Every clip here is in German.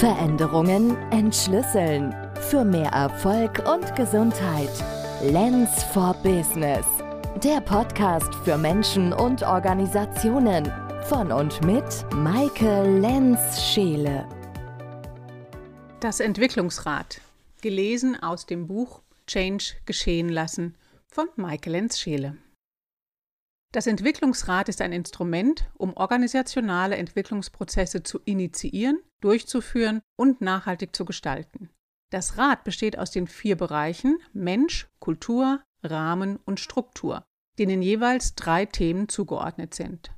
Veränderungen entschlüsseln. Für mehr Erfolg und Gesundheit. Lens for Business. Der Podcast für Menschen und Organisationen. Von und mit Maike Lenz-Scheele. Das Entwicklungsrad. Gelesen aus dem Buch Change geschehen lassen von Maike Lenz-Scheele. Das Entwicklungsrad ist ein Instrument, um organisationale Entwicklungsprozesse zu initiieren, durchzuführen und nachhaltig zu gestalten. Das Rad besteht aus den vier Bereichen Mensch, Kultur, Rahmen und Struktur, denen jeweils drei Themen zugeordnet sind.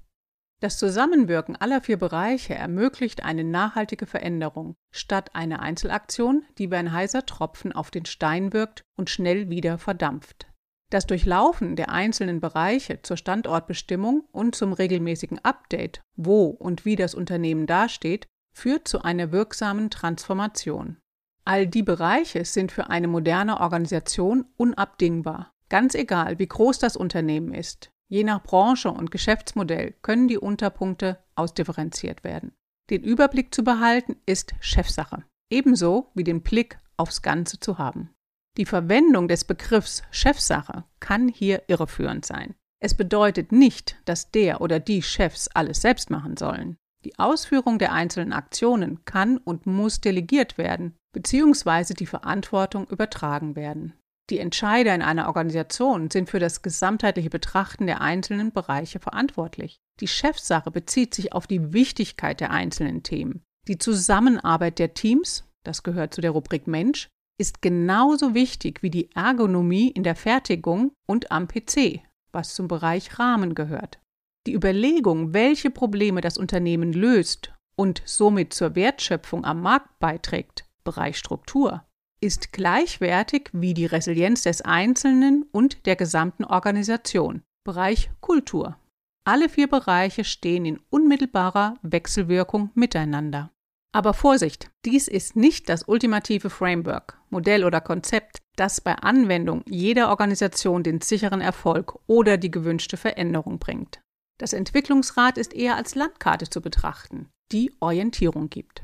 Das Zusammenwirken aller vier Bereiche ermöglicht eine nachhaltige Veränderung, statt einer Einzelaktion, die wie ein heißer Tropfen auf den Stein wirkt und schnell wieder verdampft. Das Durchlaufen der einzelnen Bereiche zur Standortbestimmung und zum regelmäßigen Update, wo und wie das Unternehmen dasteht, führt zu einer wirksamen Transformation. All die Bereiche sind für eine moderne Organisation unabdingbar, ganz egal, wie groß das Unternehmen ist. Je nach Branche und Geschäftsmodell können die Unterpunkte ausdifferenziert werden. Den Überblick zu behalten ist Chefsache, ebenso wie den Blick aufs Ganze zu haben. Die Verwendung des Begriffs Chefsache kann hier irreführend sein. Es bedeutet nicht, dass der oder die Chefs alles selbst machen sollen. Die Ausführung der einzelnen Aktionen kann und muss delegiert werden, beziehungsweise die Verantwortung übertragen werden. Die Entscheider in einer Organisation sind für das gesamtheitliche Betrachten der einzelnen Bereiche verantwortlich. Die Chefsache bezieht sich auf die Wichtigkeit der einzelnen Themen. Die Zusammenarbeit der Teams, das gehört zu der Rubrik Mensch, ist genauso wichtig wie die Ergonomie in der Fertigung und am PC, was zum Bereich Rahmen gehört. Die Überlegung, welche Probleme das Unternehmen löst und somit zur Wertschöpfung am Markt beiträgt, Bereich Struktur, ist gleichwertig wie die Resilienz des Einzelnen und der gesamten Organisation, Bereich Kultur. Alle vier Bereiche stehen in unmittelbarer Wechselwirkung miteinander. Aber Vorsicht, dies ist nicht das ultimative Framework, Modell oder Konzept, das bei Anwendung jeder Organisation den sicheren Erfolg oder die gewünschte Veränderung bringt. Das Entwicklungsrad ist eher als Landkarte zu betrachten, die Orientierung gibt.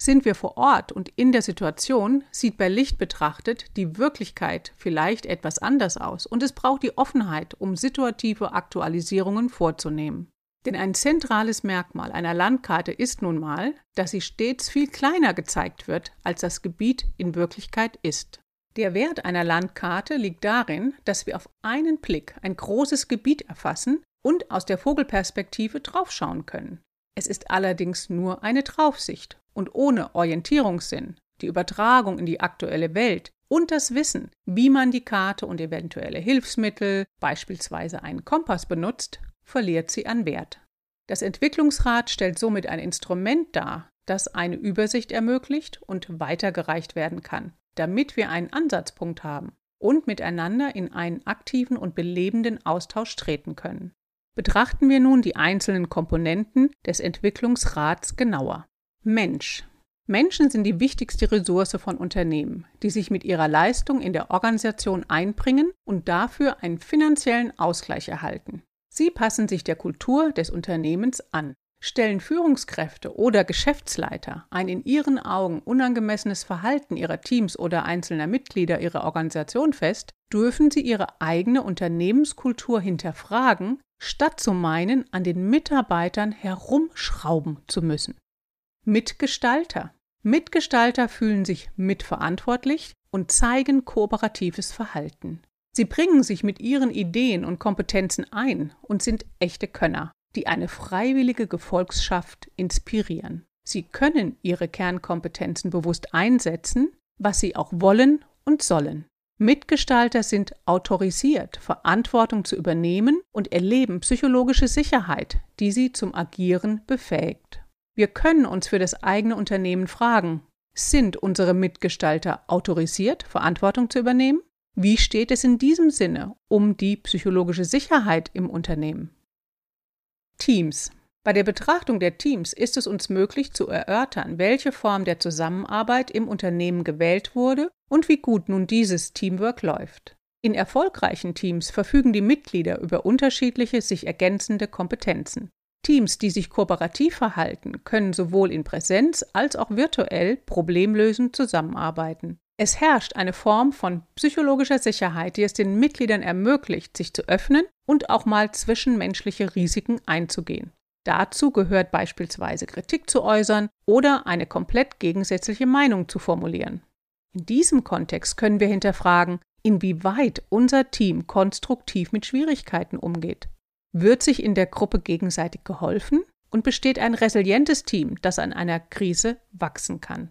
Sind wir vor Ort und in der Situation, sieht bei Licht betrachtet die Wirklichkeit vielleicht etwas anders aus und es braucht die Offenheit, um situative Aktualisierungen vorzunehmen. Denn ein zentrales Merkmal einer Landkarte ist nun mal, dass sie stets viel kleiner gezeigt wird, als das Gebiet in Wirklichkeit ist. Der Wert einer Landkarte liegt darin, dass wir auf einen Blick ein großes Gebiet erfassen und aus der Vogelperspektive draufschauen können. Es ist allerdings nur eine Draufsicht und ohne Orientierungssinn, die Übertragung in die aktuelle Welt und das Wissen, wie man die Karte und eventuelle Hilfsmittel, beispielsweise einen Kompass benutzt, verliert sie an Wert. Das Entwicklungsrad stellt somit ein Instrument dar, das eine Übersicht ermöglicht und weitergereicht werden kann, damit wir einen Ansatzpunkt haben und miteinander in einen aktiven und belebenden Austausch treten können. Betrachten wir nun die einzelnen Komponenten des Entwicklungsrats genauer. Mensch. Menschen sind die wichtigste Ressource von Unternehmen, die sich mit ihrer Leistung in der Organisation einbringen und dafür einen finanziellen Ausgleich erhalten. Sie passen sich der Kultur des Unternehmens an. Stellen Führungskräfte oder Geschäftsleiter ein in ihren Augen unangemessenes Verhalten ihrer Teams oder einzelner Mitglieder ihrer Organisation fest, dürfen sie ihre eigene Unternehmenskultur hinterfragen, statt zu meinen, an den Mitarbeitern herumschrauben zu müssen. Mitgestalter. Mitgestalter fühlen sich mitverantwortlich und zeigen kooperatives Verhalten. Sie bringen sich mit ihren Ideen und Kompetenzen ein und sind echte Könner, die eine freiwillige Gefolgschaft inspirieren. Sie können ihre Kernkompetenzen bewusst einsetzen, was sie auch wollen und sollen. Mitgestalter sind autorisiert, Verantwortung zu übernehmen und erleben psychologische Sicherheit, die sie zum Agieren befähigt. Wir können uns für das eigene Unternehmen fragen, sind unsere Mitgestalter autorisiert, Verantwortung zu übernehmen? Wie steht es in diesem Sinne um die psychologische Sicherheit im Unternehmen? Teams. Bei der Betrachtung der Teams ist es uns möglich zu erörtern, welche Form der Zusammenarbeit im Unternehmen gewählt wurde und wie gut nun dieses Teamwork läuft. In erfolgreichen Teams verfügen die Mitglieder über unterschiedliche sich ergänzende Kompetenzen. Teams, die sich kooperativ verhalten, können sowohl in Präsenz als auch virtuell problemlösend zusammenarbeiten. Es herrscht eine Form von psychologischer Sicherheit, die es den Mitgliedern ermöglicht, sich zu öffnen und auch mal zwischenmenschliche Risiken einzugehen. Dazu gehört beispielsweise Kritik zu äußern oder eine komplett gegensätzliche Meinung zu formulieren. In diesem Kontext können wir hinterfragen, inwieweit unser Team konstruktiv mit Schwierigkeiten umgeht. Wird sich in der Gruppe gegenseitig geholfen und besteht ein resilientes Team, das an einer Krise wachsen kann?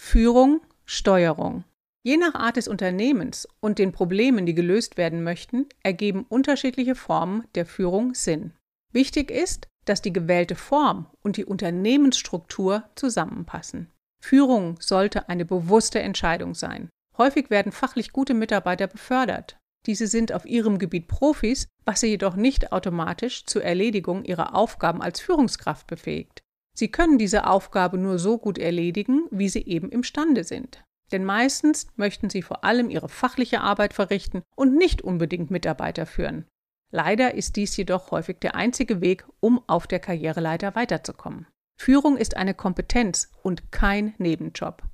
Führung, Steuerung. Je nach Art des Unternehmens und den Problemen, die gelöst werden möchten, ergeben unterschiedliche Formen der Führung Sinn. Wichtig ist, dass die gewählte Form und die Unternehmensstruktur zusammenpassen. Führung sollte eine bewusste Entscheidung sein. Häufig werden fachlich gute Mitarbeiter befördert. Diese sind auf ihrem Gebiet Profis, was sie jedoch nicht automatisch zur Erledigung ihrer Aufgaben als Führungskraft befähigt. Sie können diese Aufgabe nur so gut erledigen, wie sie eben imstande sind. Denn meistens möchten sie vor allem ihre fachliche Arbeit verrichten und nicht unbedingt Mitarbeiter führen. Leider ist dies jedoch häufig der einzige Weg, um auf der Karriereleiter weiterzukommen. Führung ist eine Kompetenz und kein Nebenjob.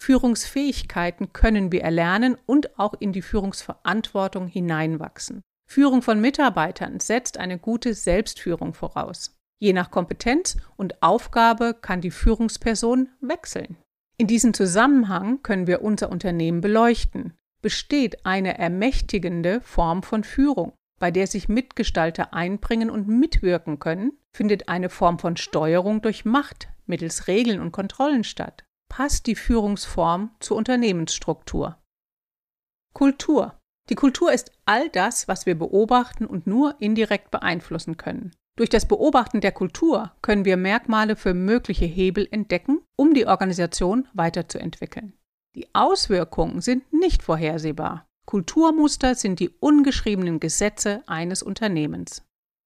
Führungsfähigkeiten können wir erlernen und auch in die Führungsverantwortung hineinwachsen. Führung von Mitarbeitern setzt eine gute Selbstführung voraus. Je nach Kompetenz und Aufgabe kann die Führungsperson wechseln. In diesem Zusammenhang können wir unser Unternehmen beleuchten. Besteht eine ermächtigende Form von Führung? bei der sich Mitgestalter einbringen und mitwirken können, findet eine Form von Steuerung durch Macht mittels Regeln und Kontrollen statt. Passt die Führungsform zur Unternehmensstruktur. Kultur. Die Kultur ist all das, was wir beobachten und nur indirekt beeinflussen können. Durch das Beobachten der Kultur können wir Merkmale für mögliche Hebel entdecken, um die Organisation weiterzuentwickeln. Die Auswirkungen sind nicht vorhersehbar. Kulturmuster sind die ungeschriebenen Gesetze eines Unternehmens.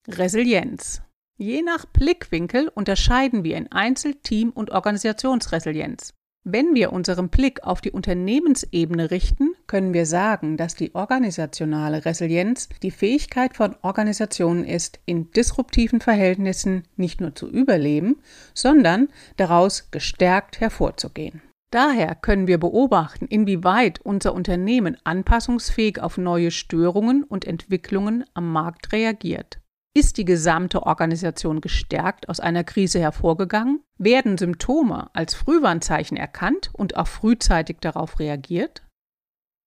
Resilienz. Je nach Blickwinkel unterscheiden wir in Einzel-, Team- und Organisationsresilienz. Wenn wir unseren Blick auf die Unternehmensebene richten, können wir sagen, dass die organisationale Resilienz die Fähigkeit von Organisationen ist, in disruptiven Verhältnissen nicht nur zu überleben, sondern daraus gestärkt hervorzugehen. Daher können wir beobachten, inwieweit unser Unternehmen anpassungsfähig auf neue Störungen und Entwicklungen am Markt reagiert. Ist die gesamte Organisation gestärkt aus einer Krise hervorgegangen? Werden Symptome als Frühwarnzeichen erkannt und auch frühzeitig darauf reagiert?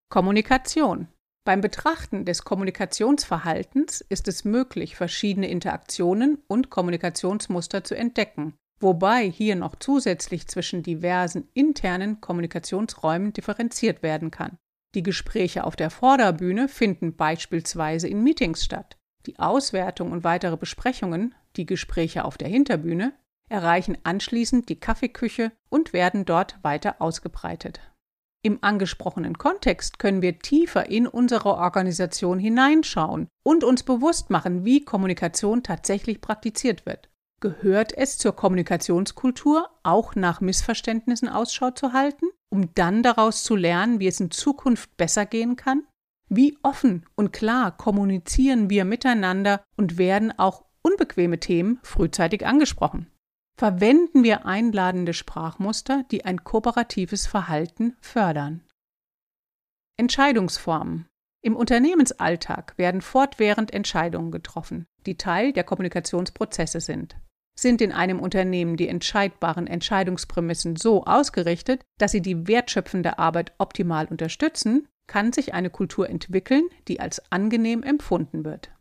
Kommunikation. Beim Betrachten des Kommunikationsverhaltens ist es möglich, verschiedene Interaktionen und Kommunikationsmuster zu entdecken, wobei hier noch zusätzlich zwischen diversen internen Kommunikationsräumen differenziert werden kann. Die Gespräche auf der Vorderbühne finden beispielsweise in Meetings statt. Die Auswertung und weitere Besprechungen, die Gespräche auf der Hinterbühne, erreichen anschließend die Kaffeeküche und werden dort weiter ausgebreitet. Im angesprochenen Kontext können wir tiefer in unsere Organisation hineinschauen und uns bewusst machen, wie Kommunikation tatsächlich praktiziert wird. Gehört es zur Kommunikationskultur, auch nach Missverständnissen Ausschau zu halten, um dann daraus zu lernen, wie es in Zukunft besser gehen kann? Wie offen und klar kommunizieren wir miteinander und werden auch unbequeme Themen frühzeitig angesprochen? Verwenden wir einladende Sprachmuster, die ein kooperatives Verhalten fördern? Entscheidungsformen. Im Unternehmensalltag werden fortwährend Entscheidungen getroffen, die Teil der Kommunikationsprozesse sind. Sind in einem Unternehmen die entscheidbaren Entscheidungsprämissen so ausgerichtet, dass sie die wertschöpfende Arbeit optimal unterstützen, kann sich eine Kultur entwickeln, die als angenehm empfunden wird.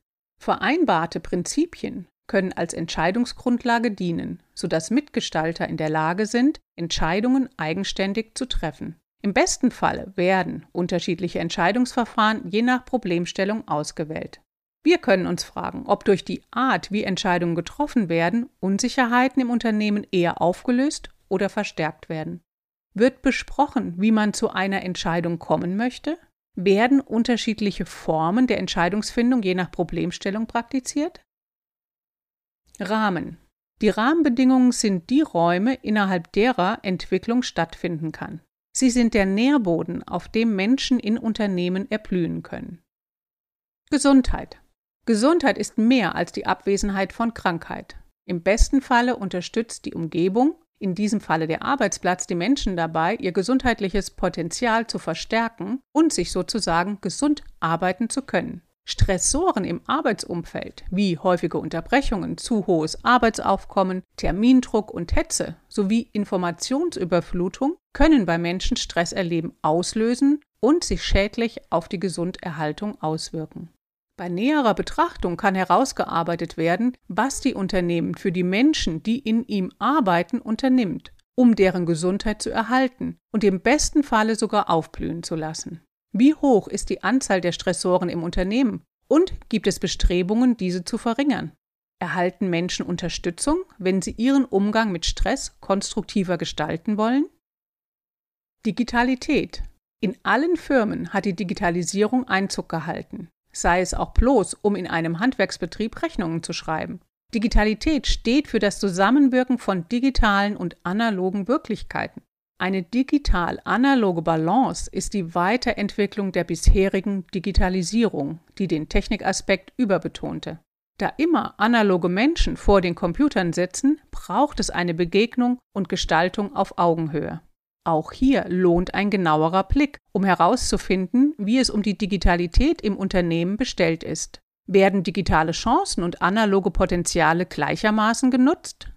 Vereinbarte Prinzipien können als Entscheidungsgrundlage dienen, sodass Mitgestalter in der Lage sind, Entscheidungen eigenständig zu treffen. Im besten Falle werden unterschiedliche Entscheidungsverfahren je nach Problemstellung ausgewählt. Wir können uns fragen, ob durch die Art, wie Entscheidungen getroffen werden, Unsicherheiten im Unternehmen eher aufgelöst oder verstärkt werden. Wird besprochen, wie man zu einer Entscheidung kommen möchte? Werden unterschiedliche Formen der Entscheidungsfindung je nach Problemstellung praktiziert? Rahmen. Die Rahmenbedingungen sind die Räume, innerhalb derer Entwicklung stattfinden kann. Sie sind der Nährboden, auf dem Menschen in Unternehmen erblühen können. Gesundheit. Gesundheit ist mehr als die Abwesenheit von Krankheit. Im besten Falle unterstützt die Umgebung, in diesem Falle der Arbeitsplatz, die Menschen dabei, ihr gesundheitliches Potenzial zu verstärken und sich sozusagen gesund arbeiten zu können. Stressoren im Arbeitsumfeld wie häufige Unterbrechungen, zu hohes Arbeitsaufkommen, Termindruck und Hetze sowie Informationsüberflutung können bei Menschen Stresserleben auslösen und sich schädlich auf die Gesunderhaltung auswirken. Bei näherer Betrachtung kann herausgearbeitet werden, was die Unternehmen für die Menschen, die in ihm arbeiten, unternimmt, um deren Gesundheit zu erhalten und im besten Falle sogar aufblühen zu lassen. Wie hoch ist die Anzahl der Stressoren im Unternehmen und gibt es Bestrebungen, diese zu verringern? Erhalten Menschen Unterstützung, wenn sie ihren Umgang mit Stress konstruktiver gestalten wollen? Digitalität. In allen Firmen hat die Digitalisierung Einzug gehalten sei es auch bloß, um in einem Handwerksbetrieb Rechnungen zu schreiben. Digitalität steht für das Zusammenwirken von digitalen und analogen Wirklichkeiten. Eine digital-analoge Balance ist die Weiterentwicklung der bisherigen Digitalisierung, die den Technikaspekt überbetonte. Da immer analoge Menschen vor den Computern sitzen, braucht es eine Begegnung und Gestaltung auf Augenhöhe. Auch hier lohnt ein genauerer Blick, um herauszufinden, wie es um die Digitalität im Unternehmen bestellt ist. Werden digitale Chancen und analoge Potenziale gleichermaßen genutzt?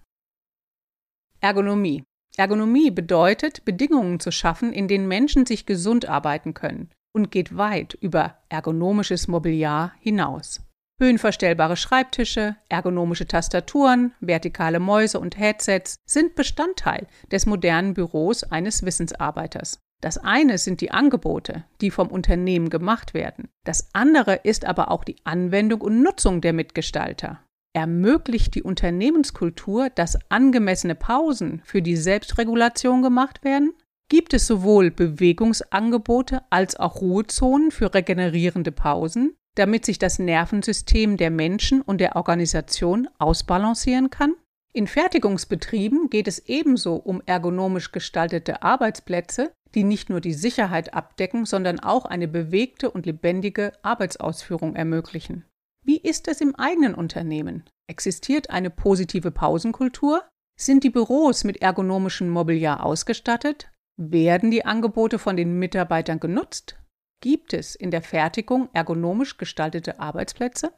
Ergonomie. Ergonomie bedeutet, Bedingungen zu schaffen, in denen Menschen sich gesund arbeiten können und geht weit über ergonomisches Mobiliar hinaus. Höhenverstellbare Schreibtische, ergonomische Tastaturen, vertikale Mäuse und Headsets sind Bestandteil des modernen Büros eines Wissensarbeiters. Das eine sind die Angebote, die vom Unternehmen gemacht werden. Das andere ist aber auch die Anwendung und Nutzung der Mitgestalter. Ermöglicht die Unternehmenskultur, dass angemessene Pausen für die Selbstregulation gemacht werden? Gibt es sowohl Bewegungsangebote als auch Ruhezonen für regenerierende Pausen? Damit sich das Nervensystem der Menschen und der Organisation ausbalancieren kann? In Fertigungsbetrieben geht es ebenso um ergonomisch gestaltete Arbeitsplätze, die nicht nur die Sicherheit abdecken, sondern auch eine bewegte und lebendige Arbeitsausführung ermöglichen. Wie ist es im eigenen Unternehmen? Existiert eine positive Pausenkultur? Sind die Büros mit ergonomischem Mobiliar ausgestattet? Werden die Angebote von den Mitarbeitern genutzt? Gibt es in der Fertigung ergonomisch gestaltete Arbeitsplätze?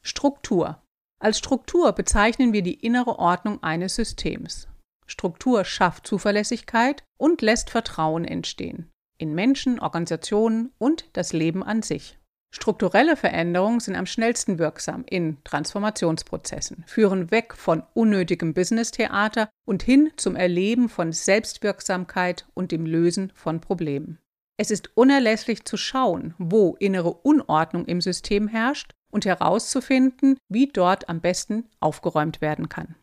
Struktur. Als Struktur bezeichnen wir die innere Ordnung eines Systems. Struktur schafft Zuverlässigkeit und lässt Vertrauen entstehen in Menschen, Organisationen und das Leben an sich. Strukturelle Veränderungen sind am schnellsten wirksam in Transformationsprozessen, führen weg von unnötigem Business-Theater und hin zum Erleben von Selbstwirksamkeit und dem Lösen von Problemen. Es ist unerlässlich zu schauen, wo innere Unordnung im System herrscht und herauszufinden, wie dort am besten aufgeräumt werden kann.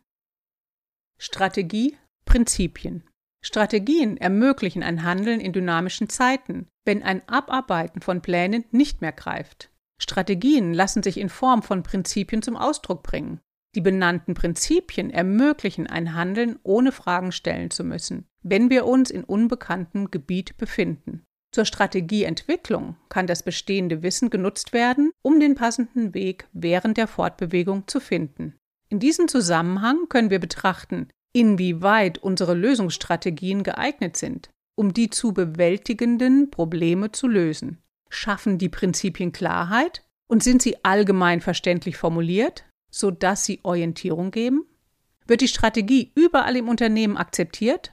Strategie, Prinzipien. Strategien ermöglichen ein Handeln in dynamischen Zeiten, wenn ein Abarbeiten von Plänen nicht mehr greift. Strategien lassen sich in Form von Prinzipien zum Ausdruck bringen. Die benannten Prinzipien ermöglichen ein Handeln, ohne Fragen stellen zu müssen, wenn wir uns in unbekanntem Gebiet befinden. Zur Strategieentwicklung kann das bestehende Wissen genutzt werden, um den passenden Weg während der Fortbewegung zu finden. In diesem Zusammenhang können wir betrachten, inwieweit unsere Lösungsstrategien geeignet sind, um die zu bewältigenden Probleme zu lösen. Schaffen die Prinzipien Klarheit und sind sie allgemein verständlich formuliert, sodass sie Orientierung geben? Wird die Strategie überall im Unternehmen akzeptiert?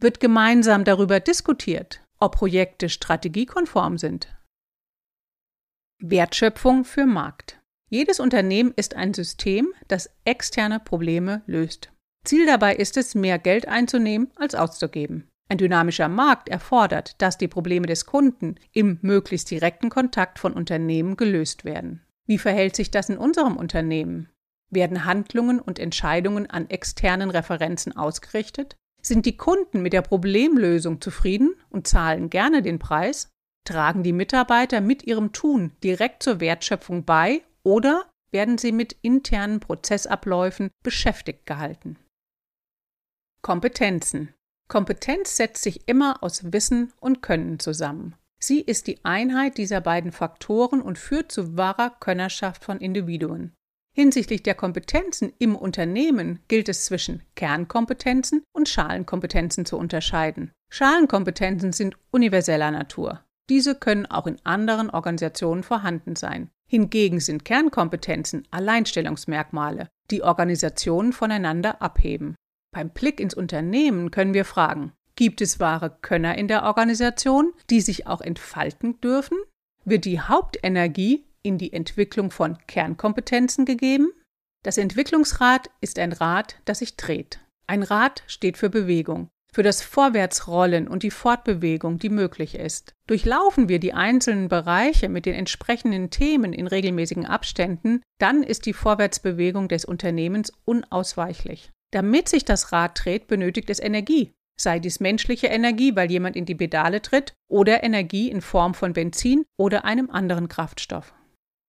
Wird gemeinsam darüber diskutiert? Ob Projekte strategiekonform sind. Wertschöpfung für Markt. Jedes Unternehmen ist ein System, das externe Probleme löst. Ziel dabei ist es, mehr Geld einzunehmen als auszugeben. Ein dynamischer Markt erfordert, dass die Probleme des Kunden im möglichst direkten Kontakt von Unternehmen gelöst werden. Wie verhält sich das in unserem Unternehmen? Werden Handlungen und Entscheidungen an externen Referenzen ausgerichtet? Sind die Kunden mit der Problemlösung zufrieden und zahlen gerne den Preis? Tragen die Mitarbeiter mit ihrem Tun direkt zur Wertschöpfung bei oder werden sie mit internen Prozessabläufen beschäftigt gehalten? Kompetenzen. Kompetenz setzt sich immer aus Wissen und Können zusammen. Sie ist die Einheit dieser beiden Faktoren und führt zu wahrer Könnerschaft von Individuen. Hinsichtlich der Kompetenzen im Unternehmen gilt es zwischen Kernkompetenzen und Schalenkompetenzen zu unterscheiden. Schalenkompetenzen sind universeller Natur. Diese können auch in anderen Organisationen vorhanden sein. Hingegen sind Kernkompetenzen Alleinstellungsmerkmale, die Organisationen voneinander abheben. Beim Blick ins Unternehmen können wir fragen, gibt es wahre Könner in der Organisation, die sich auch entfalten dürfen? Wird die Hauptenergie in die Entwicklung von Kernkompetenzen gegeben? Das Entwicklungsrad ist ein Rad, das sich dreht. Ein Rad steht für Bewegung, für das Vorwärtsrollen und die Fortbewegung, die möglich ist. Durchlaufen wir die einzelnen Bereiche mit den entsprechenden Themen in regelmäßigen Abständen, dann ist die Vorwärtsbewegung des Unternehmens unausweichlich. Damit sich das Rad dreht, benötigt es Energie. Sei dies menschliche Energie, weil jemand in die Pedale tritt, oder Energie in Form von Benzin oder einem anderen Kraftstoff.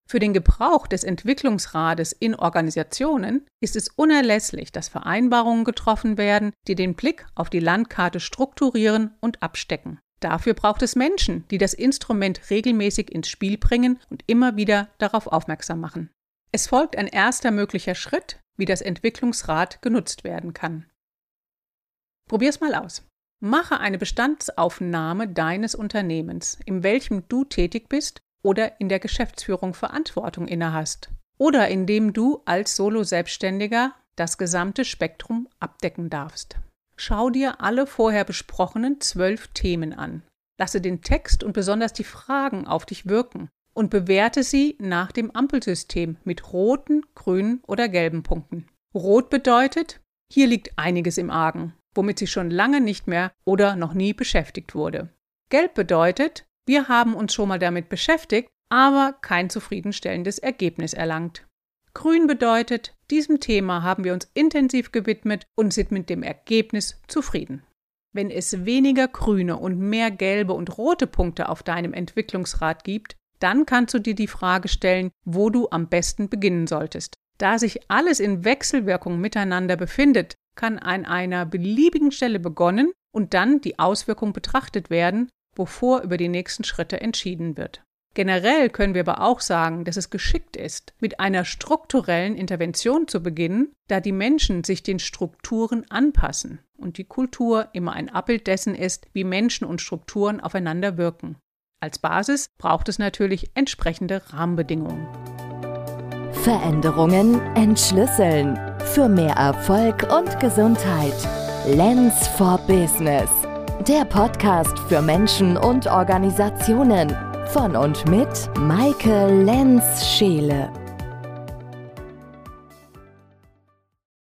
Für den Gebrauch des Entwicklungsrades in Organisationen ist es unerlässlich, dass Vereinbarungen getroffen werden, die den Blick auf die Landkarte strukturieren und abstecken. Dafür braucht es Menschen, die das Instrument regelmäßig ins Spiel bringen und immer wieder darauf aufmerksam machen. Es folgt ein erster möglicher Schritt, wie das Entwicklungsrad genutzt werden kann. Probier's mal aus. Mache eine Bestandsaufnahme deines Unternehmens, in welchem du tätig bist oder in der Geschäftsführung Verantwortung innehast oder indem du als Solo-Selbstständiger das gesamte Spektrum abdecken darfst. Schau dir alle vorher besprochenen zwölf Themen an. Lasse den Text und besonders die Fragen auf dich wirken und bewerte sie nach dem Ampelsystem mit roten, grünen oder gelben Punkten. Rot bedeutet, hier liegt einiges im Argen, womit sie schon lange nicht mehr oder noch nie beschäftigt wurde. Gelb bedeutet, wir haben uns schon mal damit beschäftigt, aber kein zufriedenstellendes Ergebnis erlangt. Grün bedeutet, diesem Thema haben wir uns intensiv gewidmet und sind mit dem Ergebnis zufrieden. Wenn es weniger grüne und mehr gelbe und rote Punkte auf deinem Entwicklungsrad gibt, dann kannst du dir die Frage stellen, wo du am besten beginnen solltest. Da sich alles in Wechselwirkung miteinander befindet, kann an einer beliebigen Stelle begonnen und dann die Auswirkung betrachtet werden, bevor über die nächsten Schritte entschieden wird. Generell können wir aber auch sagen, dass es geschickt ist, mit einer strukturellen Intervention zu beginnen, da die Menschen sich den Strukturen anpassen und die Kultur immer ein Abbild dessen ist, wie Menschen und Strukturen aufeinander wirken. Als Basis braucht es natürlich entsprechende Rahmenbedingungen. Veränderungen entschlüsseln. Für mehr Erfolg und Gesundheit. Lens for Business der Podcast für Menschen und Organisationen von und mit Maike Lenz-Scheele.